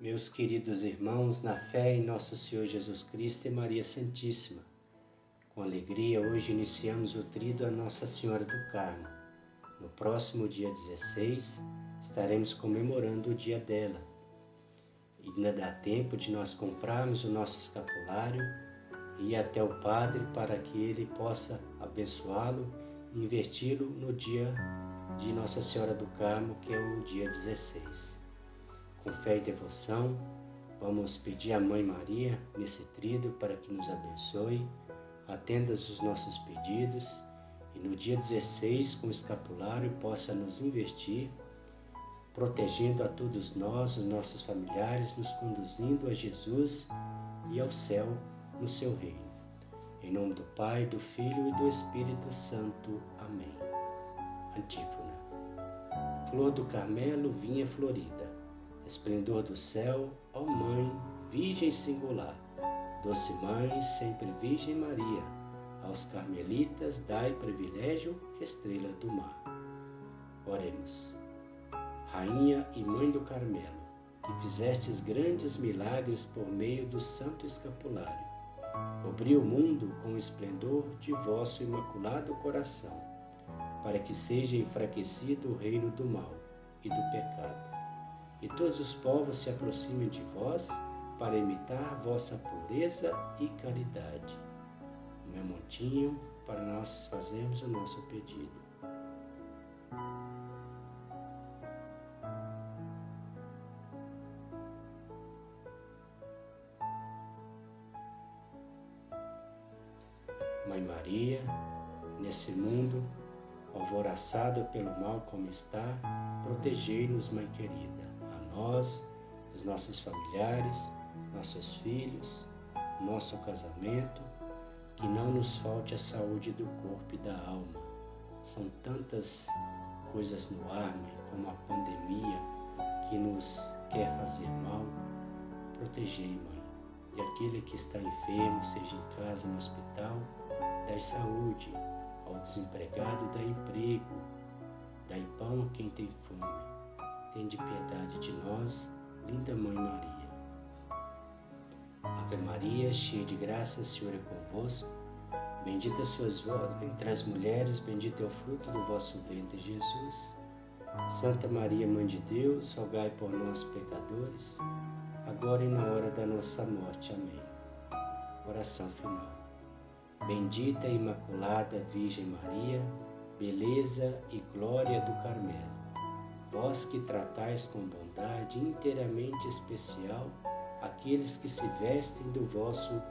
Meus queridos irmãos, na fé em nosso Senhor Jesus Cristo e Maria Santíssima, com alegria hoje iniciamos o trido a Nossa Senhora do Carmo. No próximo dia 16 estaremos comemorando o dia dela. E ainda dá tempo de nós comprarmos o nosso escapulário e ir até o Padre para que ele possa abençoá-lo e inverti-lo no dia de Nossa Senhora do Carmo, que é o dia 16. Com fé e devoção, vamos pedir à Mãe Maria nesse trido para que nos abençoe, atenda os nossos pedidos e no dia 16, com o escapulário, possa nos investir, protegendo a todos nós, os nossos familiares, nos conduzindo a Jesus e ao céu no seu reino. Em nome do Pai, do Filho e do Espírito Santo. Amém. Antífona. Flor do Carmelo, vinha florida, esplendor do céu, ó Mãe, Virgem singular, doce Mãe, sempre Virgem Maria, aos carmelitas dai privilégio, estrela do mar. Oremos. Rainha e Mãe do Carmelo, que fizestes grandes milagres por meio do Santo Escapulário, Cobri o mundo com o esplendor de vosso imaculado coração, para que seja enfraquecido o reino do mal e do pecado, todos os povos se aproximem de vós para imitar vossa pureza e caridade. Meu montinho, para nós fazermos o nosso pedido. Mãe Maria, nesse mundo alvoraçado pelo mal como está, protegei-nos, Mãe querida, nós, os nossos familiares, nossos filhos, nosso casamento, que não nos falte a saúde do corpo e da alma. São tantas coisas no ar, mãe, como a pandemia, que nos quer fazer mal. Protegei, mãe. E aquele que está enfermo, seja em casa, no hospital, dai saúde ao desempregado, dai emprego, dai pão a quem tem fome. Tende piedade de nós, linda Mãe Maria. Ave Maria, cheia de graça, o Senhor é convosco. Bendita sois vós entre as mulheres, bendito é o fruto do vosso ventre, Jesus. Santa Maria, Mãe de Deus, rogai por nós, pecadores, agora e na hora da nossa morte. Amém. Oração final. Bendita e Imaculada Virgem Maria, beleza e glória do Carmelo, vós que tratais com bondade inteiramente especial aqueles que se vestem do vosso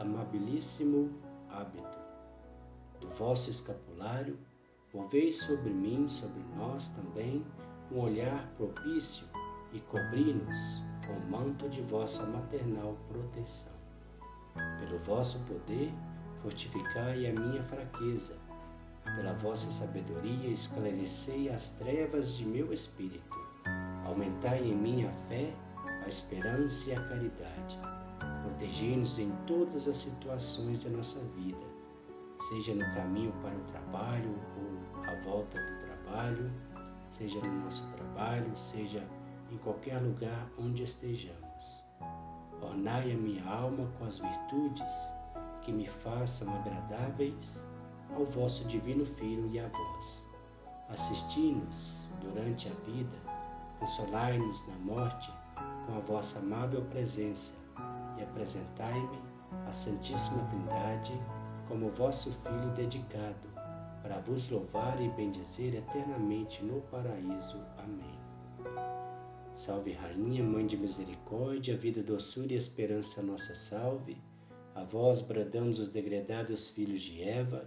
amabilíssimo hábito, do vosso escapulário, moveis sobre mim, sobre nós também, um olhar propício e cobri-nos com o manto de vossa maternal proteção. Pelo vosso poder, fortificai a minha fraqueza. Pela vossa sabedoria, esclarecei as trevas de meu espírito. Aumentai em mim a fé, a esperança e a caridade. Protegei-nos em todas as situações da nossa vida, seja no caminho para o trabalho ou à volta do trabalho, seja no nosso trabalho, seja em qualquer lugar onde estejamos. Ornai a minha alma com as virtudes que me façam agradáveis ao vosso divino Filho e a vós. Assisti-nos durante a vida, consolai-nos na morte com a vossa amável presença e apresentai-me a Santíssima Trindade como vosso Filho dedicado, para vos louvar e bendizer eternamente no paraíso. Amém. Salve, Rainha, Mãe de Misericórdia, vida, doçura e esperança, nossa salve. A vós bradamos os degredados filhos de Eva,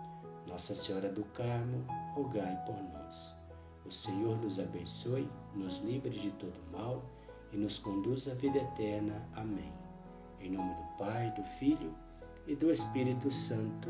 Nossa Senhora do Carmo, rogai por nós. O Senhor nos abençoe, nos livre de todo mal e nos conduz à vida eterna. Amém. Em nome do Pai, do Filho e do Espírito Santo.